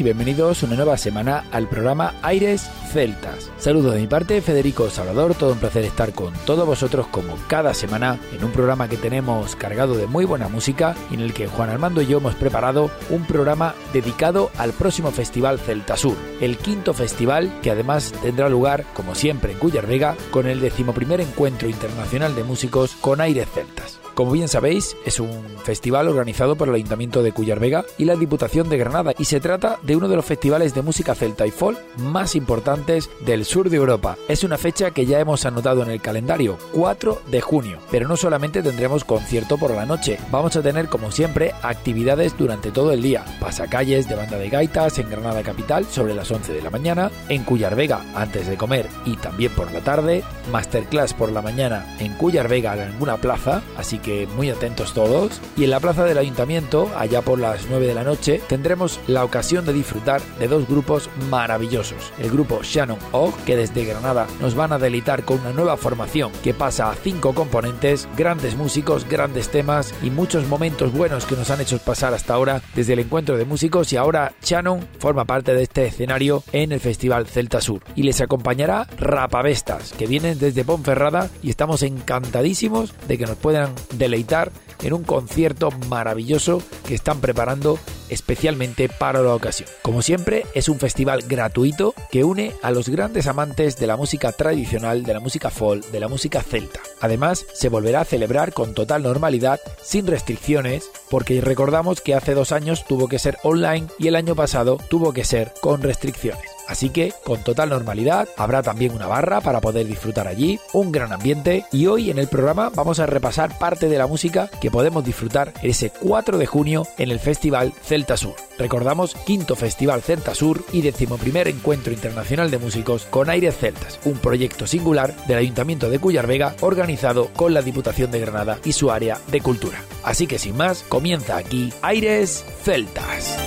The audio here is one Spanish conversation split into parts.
Y bienvenidos una nueva semana al programa Aires Celtas. Saludos de mi parte, Federico Salvador, todo un placer estar con todos vosotros como cada semana en un programa que tenemos cargado de muy buena música en el que Juan Armando y yo hemos preparado un programa dedicado al próximo Festival Celta Sur, el quinto festival que además tendrá lugar, como siempre, en Cuyar Vega, con el decimoprimer encuentro internacional de músicos con aires celtas. Como bien sabéis, es un festival organizado por el Ayuntamiento de Cuyar Vega y la Diputación de Granada y se trata de uno de los festivales de música celta y folk más importantes del sur de Europa. Es una fecha que ya hemos anotado en el calendario, 4 de junio, pero no solamente tendremos concierto por la noche, vamos a tener como siempre actividades durante todo el día, pasacalles de banda de gaitas en Granada Capital sobre las 11 de la mañana, en Cuyar Vega antes de comer y también por la tarde, masterclass por la mañana en Cuyar Vega en alguna plaza, así que muy atentos todos. Y en la plaza del ayuntamiento, allá por las 9 de la noche, tendremos la ocasión de disfrutar de dos grupos maravillosos. El grupo Shannon Og, que desde Granada nos van a deleitar con una nueva formación que pasa a cinco componentes, grandes músicos, grandes temas y muchos momentos buenos que nos han hecho pasar hasta ahora desde el encuentro de músicos y ahora Shannon forma parte de este escenario en el Festival Celta Sur. Y les acompañará Rapavestas, que vienen desde Ponferrada y estamos encantadísimos de que nos puedan deleitar en un concierto maravilloso que están preparando especialmente para la ocasión. Como siempre, es un festival gratuito que une a los grandes amantes de la música tradicional, de la música folk, de la música celta. Además, se volverá a celebrar con total normalidad, sin restricciones, porque recordamos que hace dos años tuvo que ser online y el año pasado tuvo que ser con restricciones. Así que, con total normalidad, habrá también una barra para poder disfrutar allí, un gran ambiente y hoy en el programa vamos a repasar parte de la música que podemos disfrutar ese 4 de junio en el Festival Celta Sur. Recordamos, quinto Festival Celta Sur y decimoprimer Encuentro Internacional de Músicos con Aires Celtas, un proyecto singular del Ayuntamiento de Cuyar Vega organizado con la Diputación de Granada y su área de cultura. Así que sin más, comienza aquí Aires Celtas.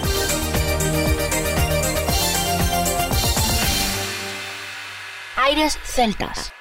Aires Celtas.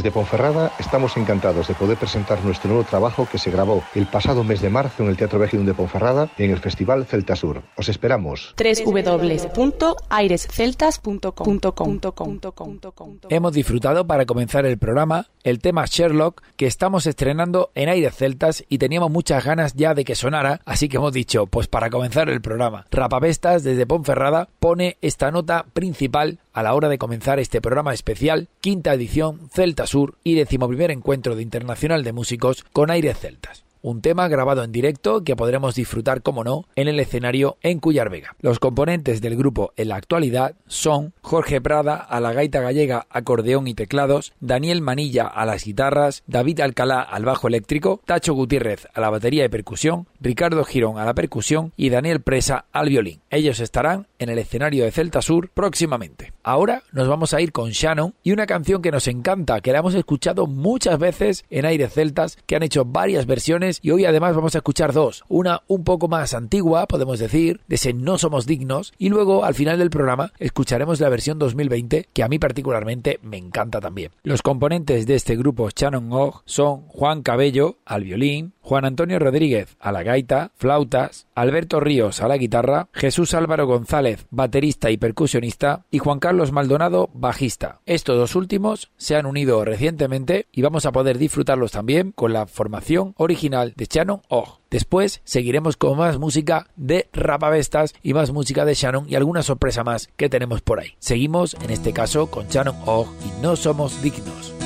Desde Ponferrada estamos encantados de poder presentar nuestro nuevo trabajo que se grabó el pasado mes de marzo en el Teatro Vejidum de Ponferrada en el Festival Celta Sur. Os esperamos. www.airesceltas.com Hemos disfrutado para comenzar el programa el tema Sherlock que estamos estrenando en Aires Celtas y teníamos muchas ganas ya de que sonara, así que hemos dicho, pues para comenzar el programa, Rapavestas desde Ponferrada pone esta nota principal a la hora de comenzar este programa especial, quinta edición Celta Sur y decimoprimer encuentro de Internacional de Músicos con Aires Celtas un tema grabado en directo que podremos disfrutar, como no, en el escenario en Cuyar Vega. Los componentes del grupo en la actualidad son Jorge Prada a la gaita gallega, acordeón y teclados, Daniel Manilla a las guitarras, David Alcalá al bajo eléctrico, Tacho Gutiérrez a la batería y percusión, Ricardo Girón a la percusión y Daniel Presa al violín. Ellos estarán en el escenario de Celta Sur próximamente. Ahora nos vamos a ir con Shannon y una canción que nos encanta, que la hemos escuchado muchas veces en Aires Celtas, que han hecho varias versiones y hoy además vamos a escuchar dos. Una un poco más antigua, podemos decir, de ese No Somos Dignos y luego al final del programa escucharemos la versión 2020 que a mí particularmente me encanta también. Los componentes de este grupo Shannon Og son Juan Cabello al violín, Juan Antonio Rodríguez a la gaita, flautas, Alberto Ríos a la guitarra, Jesús Álvaro González, baterista y percusionista, y Juan Carlos Maldonado, bajista. Estos dos últimos se han unido recientemente y vamos a poder disfrutarlos también con la formación original de Shannon Og. Después seguiremos con más música de Rapavestas y más música de Shannon y alguna sorpresa más que tenemos por ahí. Seguimos en este caso con Shannon Og y No Somos Dignos.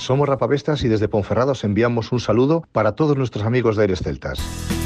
Somos Rapavestas y desde Ponferrada os enviamos un saludo para todos nuestros amigos de Aires Celtas.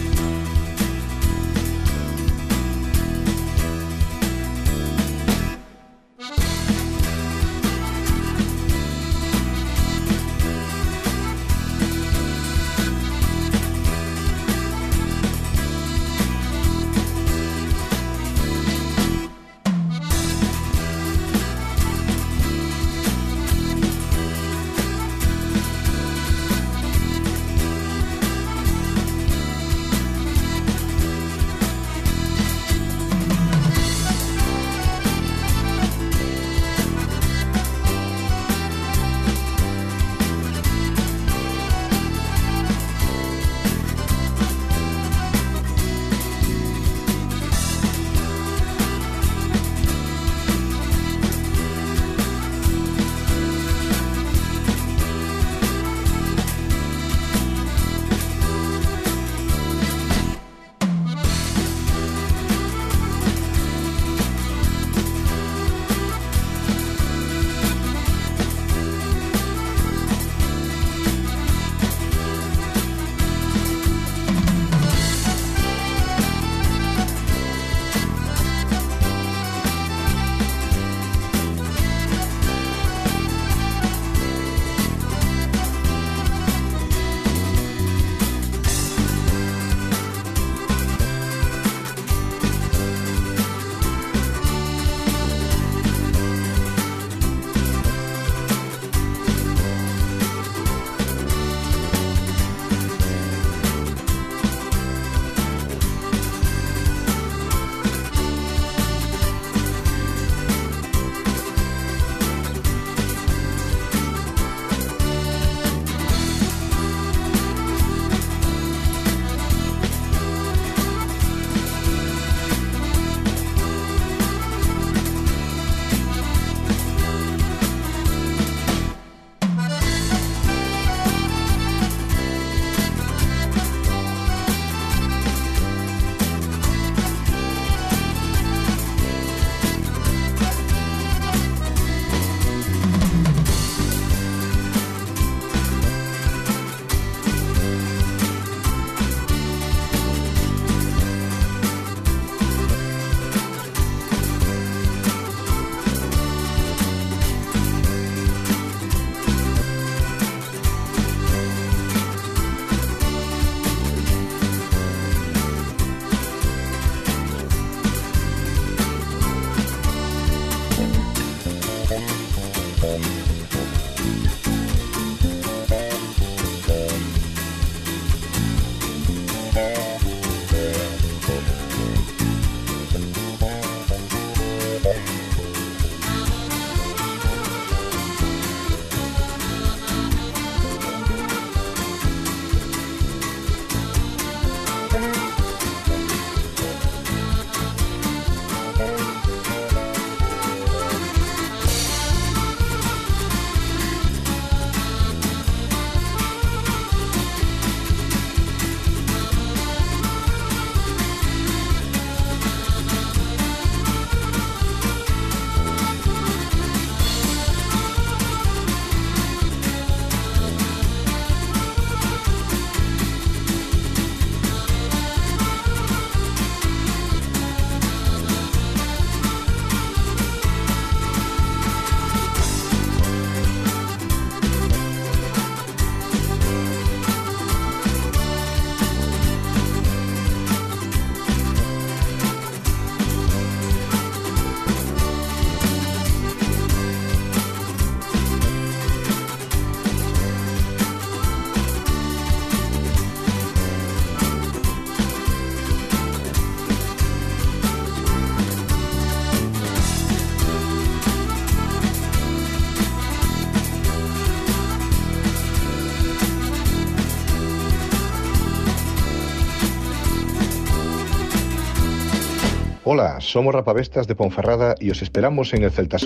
Hola, somos Rapavestas de Ponferrada y os esperamos en el Celta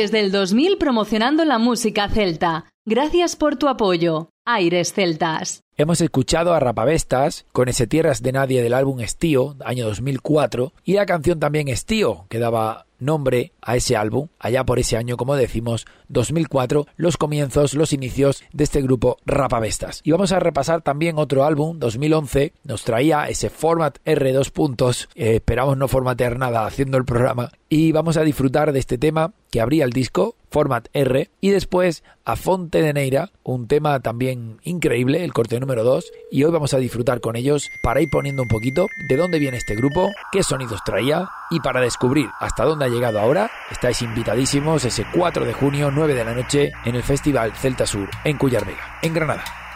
Desde el 2000 promocionando la música celta. Gracias por tu apoyo. Aires Celtas. Hemos escuchado a Rapavestas con ese Tierras de Nadie del álbum Estío, año 2004, y la canción también Estío, que daba nombre a ese álbum, allá por ese año, como decimos, 2004, los comienzos, los inicios de este grupo Rapavestas. Y vamos a repasar también otro álbum, 2011, nos traía ese Format R2 puntos, eh, esperamos no formatear nada haciendo el programa, y vamos a disfrutar de este tema que abría el disco, Format R, y después a Fonte de Neira, un tema también increíble, el corte número 2, y hoy vamos a disfrutar con ellos para ir poniendo un poquito de dónde viene este grupo, qué sonidos traía, y para descubrir hasta dónde ha llegado ahora, estáis invitadísimos ese 4 de junio, 9 de la noche, en el Festival Celta Sur, en Vega, en Granada.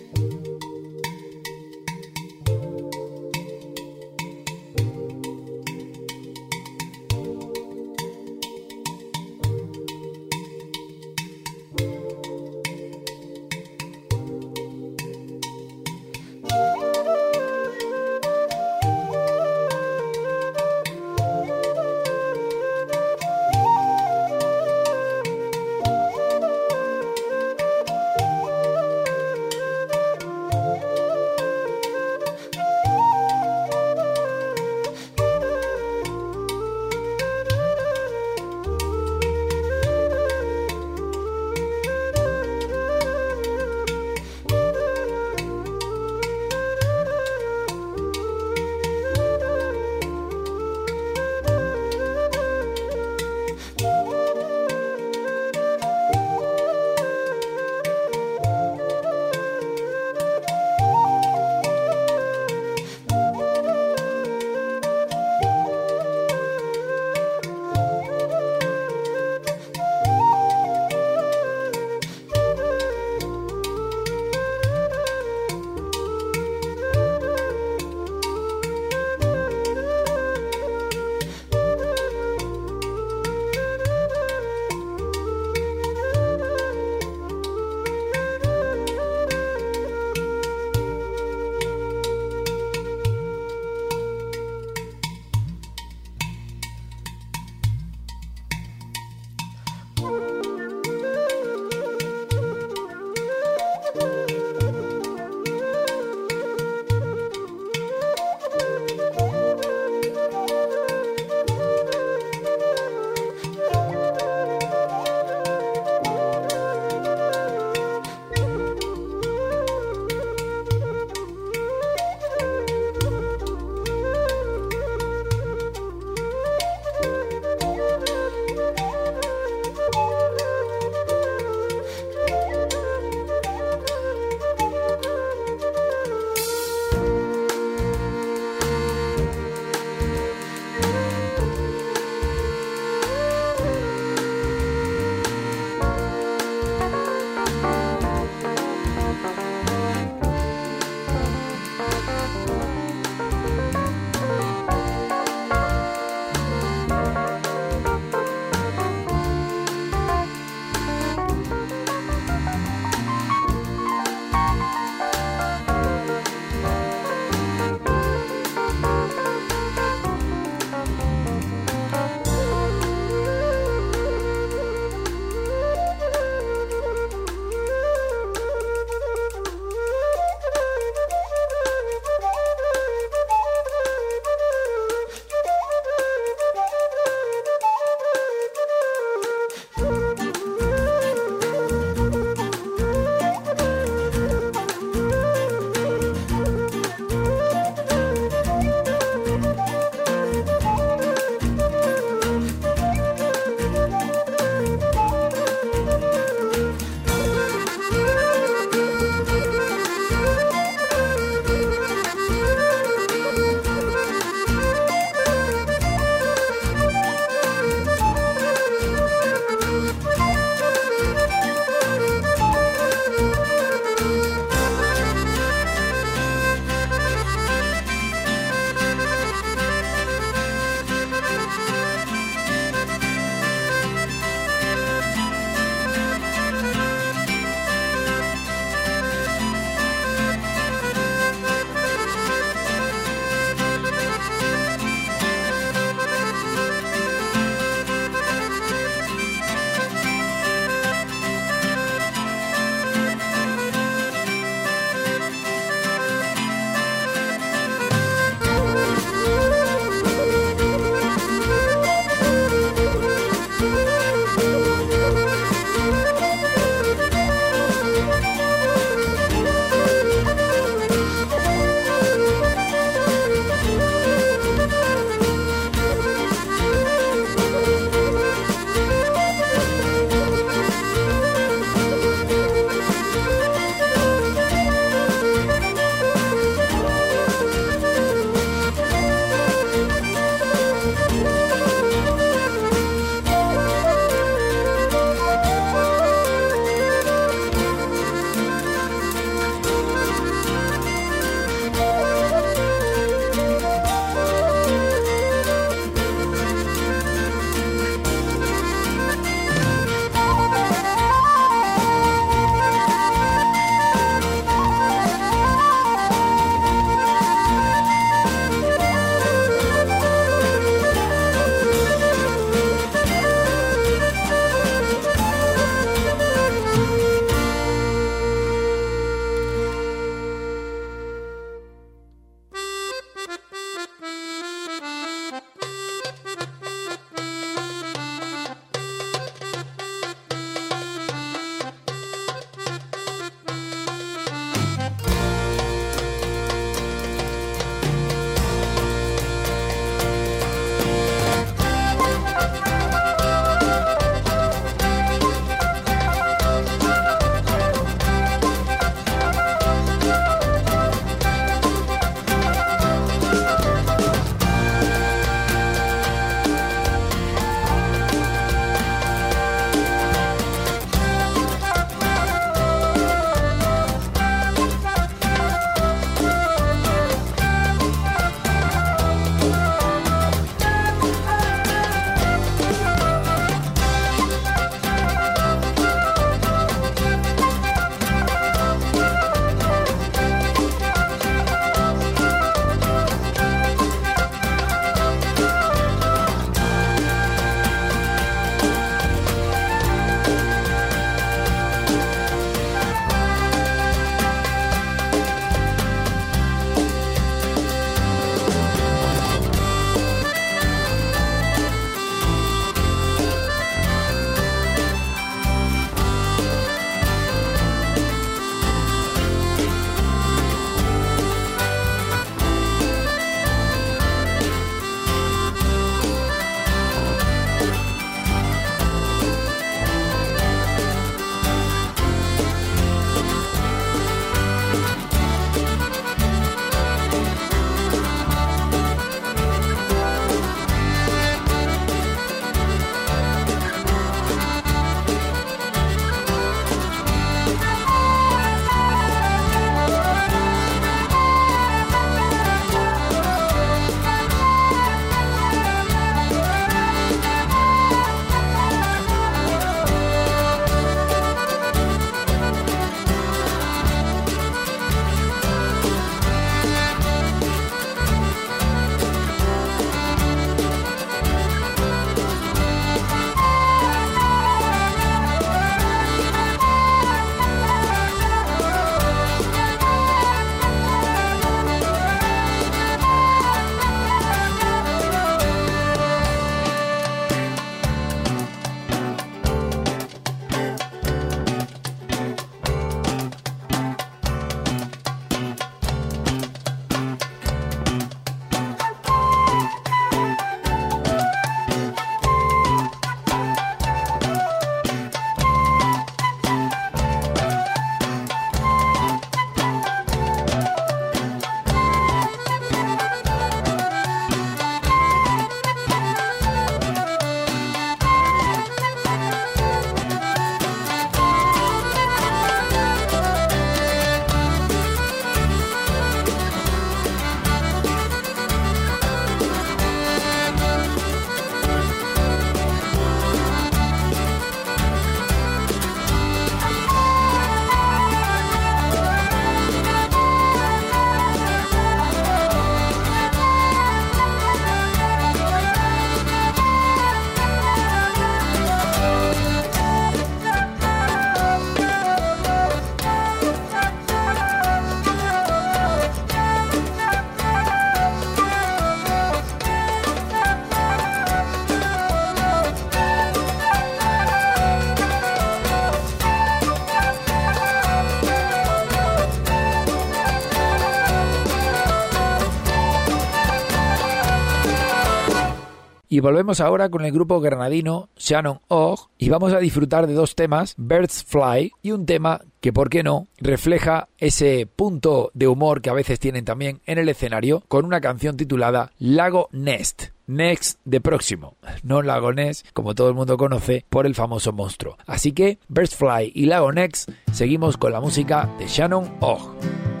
Y volvemos ahora con el grupo granadino Shannon Og y vamos a disfrutar de dos temas, Birds Fly y un tema que, por qué no, refleja ese punto de humor que a veces tienen también en el escenario con una canción titulada Lago Nest. Next de próximo, no Lago Ness, como todo el mundo conoce, por el famoso monstruo. Así que, Birds Fly y Lago Next, seguimos con la música de Shannon Og.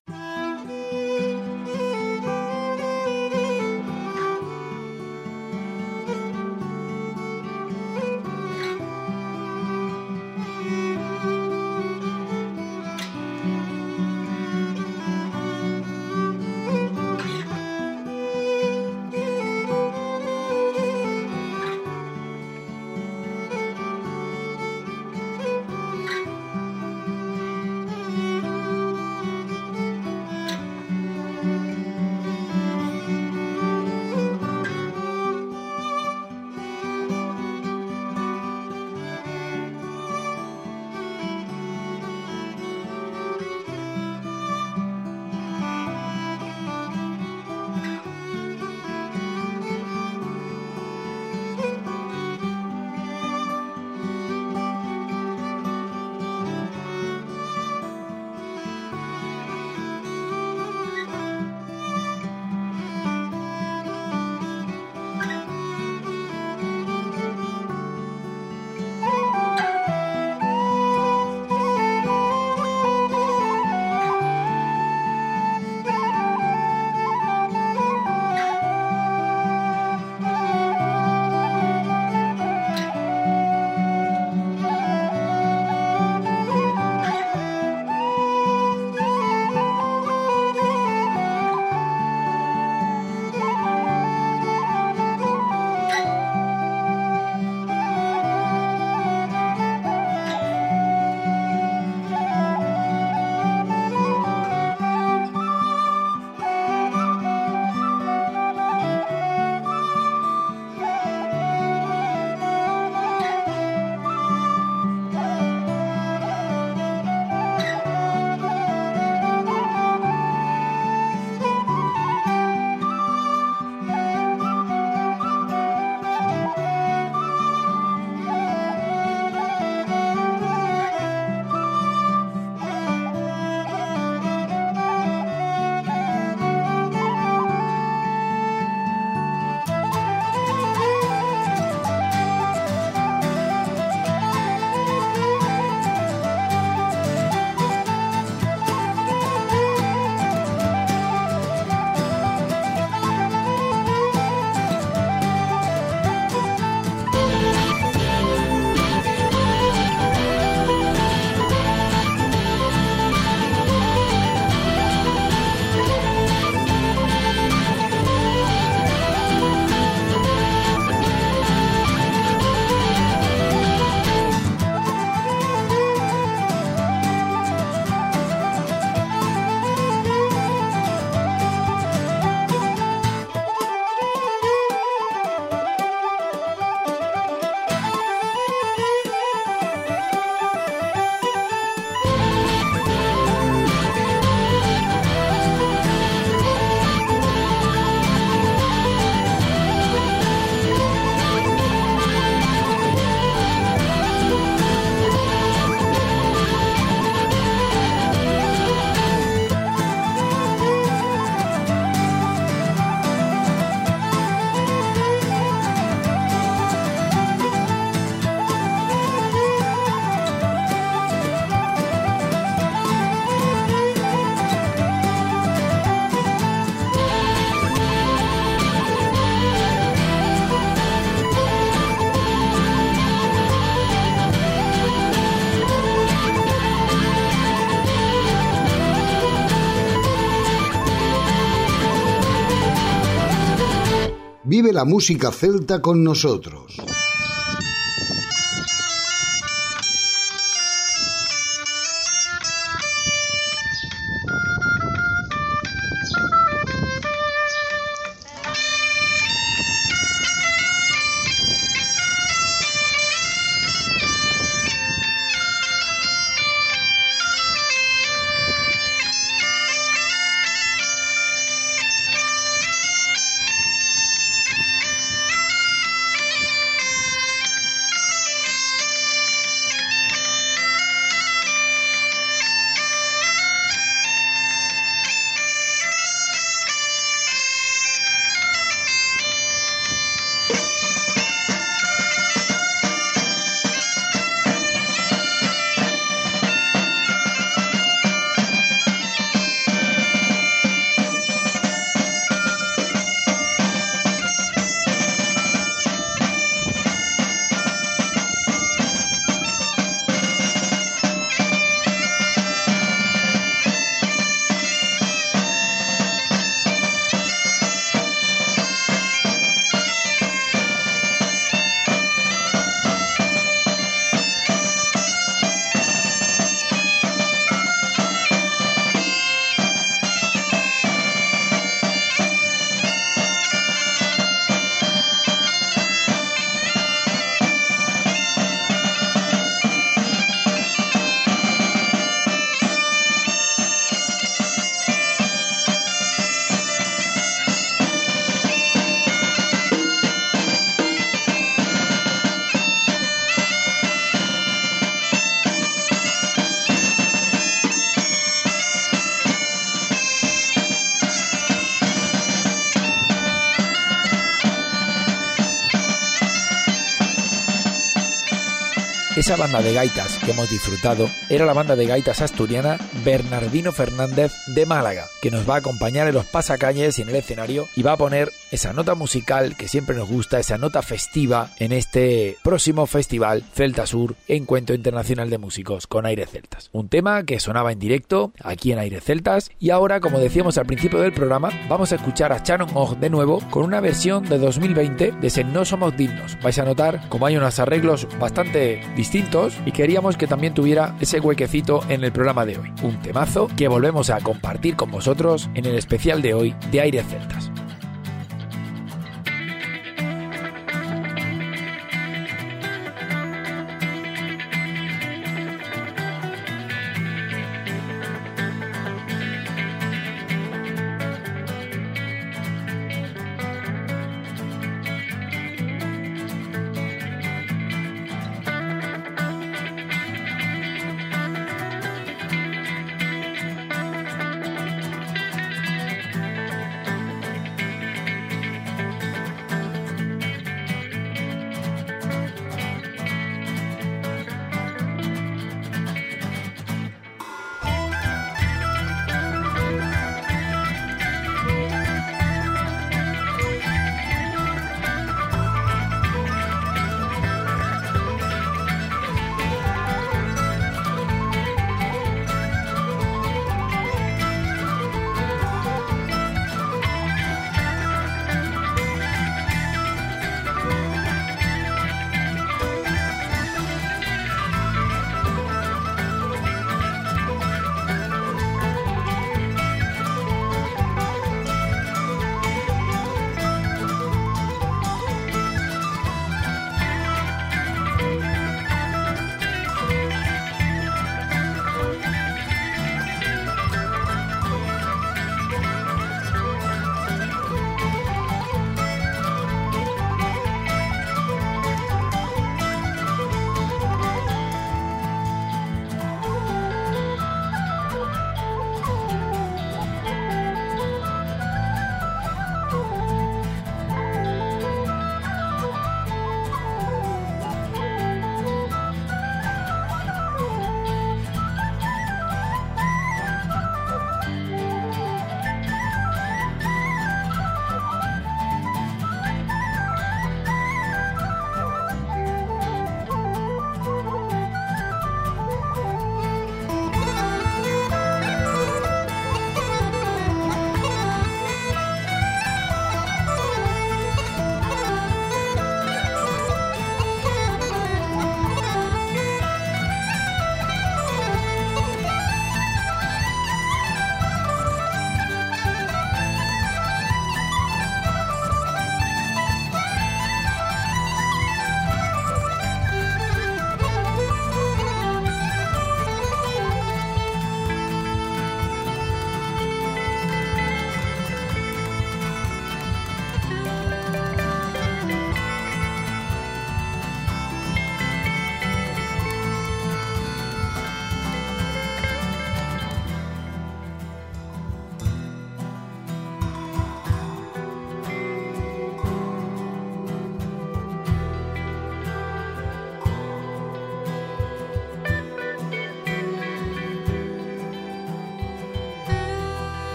Vive la música celta con nosotros. Esa banda de gaitas que hemos disfrutado era la banda de gaitas asturiana Bernardino Fernández de Málaga, que nos va a acompañar en los pasacañes y en el escenario y va a poner esa nota musical que siempre nos gusta, esa nota festiva en este próximo festival Celta Sur, Encuentro Internacional de Músicos con Aire Celtas. Un tema que sonaba en directo aquí en Aire Celtas y ahora, como decíamos al principio del programa, vamos a escuchar a Shannon Og de nuevo con una versión de 2020 de ese No Somos Dignos. Vais a notar como hay unos arreglos bastante distintos y queríamos que también tuviera ese huequecito en el programa de hoy. Un temazo que volvemos a compartir con vosotros en el especial de hoy de Aire Celtas.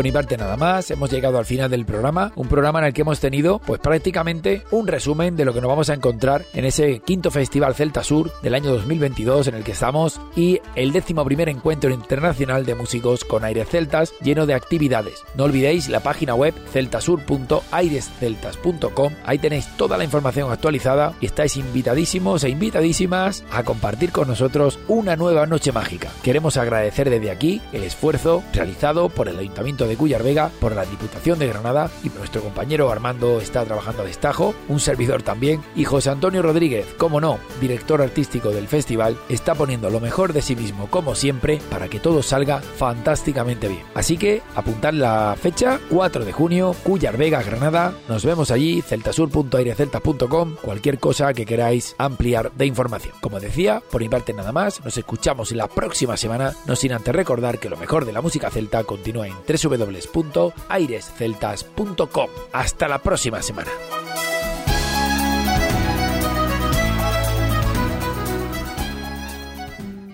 Por parte nada más, hemos llegado al final del programa, un programa en el que hemos tenido pues prácticamente un resumen de lo que nos vamos a encontrar en ese quinto Festival Celta Sur del año 2022 en el que estamos y el décimo primer encuentro internacional de músicos con aires celtas lleno de actividades. No olvidéis la página web celtasur.airesceltas.com, ahí tenéis toda la información actualizada y estáis invitadísimos e invitadísimas a compartir con nosotros una nueva noche mágica. Queremos agradecer desde aquí el esfuerzo realizado por el Ayuntamiento de Cuyar Vega, por la Diputación de Granada y nuestro compañero Armando está trabajando a destajo, un servidor también, y José Antonio Rodríguez, como no, director artístico del festival, está poniendo lo mejor de sí mismo como siempre para que todo salga fantásticamente bien. Así que apuntad la fecha, 4 de junio, Cuyar Vega, Granada, nos vemos allí, celtasur.aireceltas.com, cualquier cosa que queráis ampliar de información. Como decía, por mi parte nada más, nos escuchamos la próxima semana, no sin antes recordar que lo mejor de la música celta continúa en www.airesceltas.com. Hasta la próxima semana.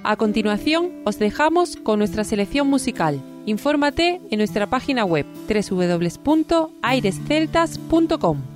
A continuación, os dejamos con nuestra selección musical. Infórmate en nuestra página web www.airesceltas.com.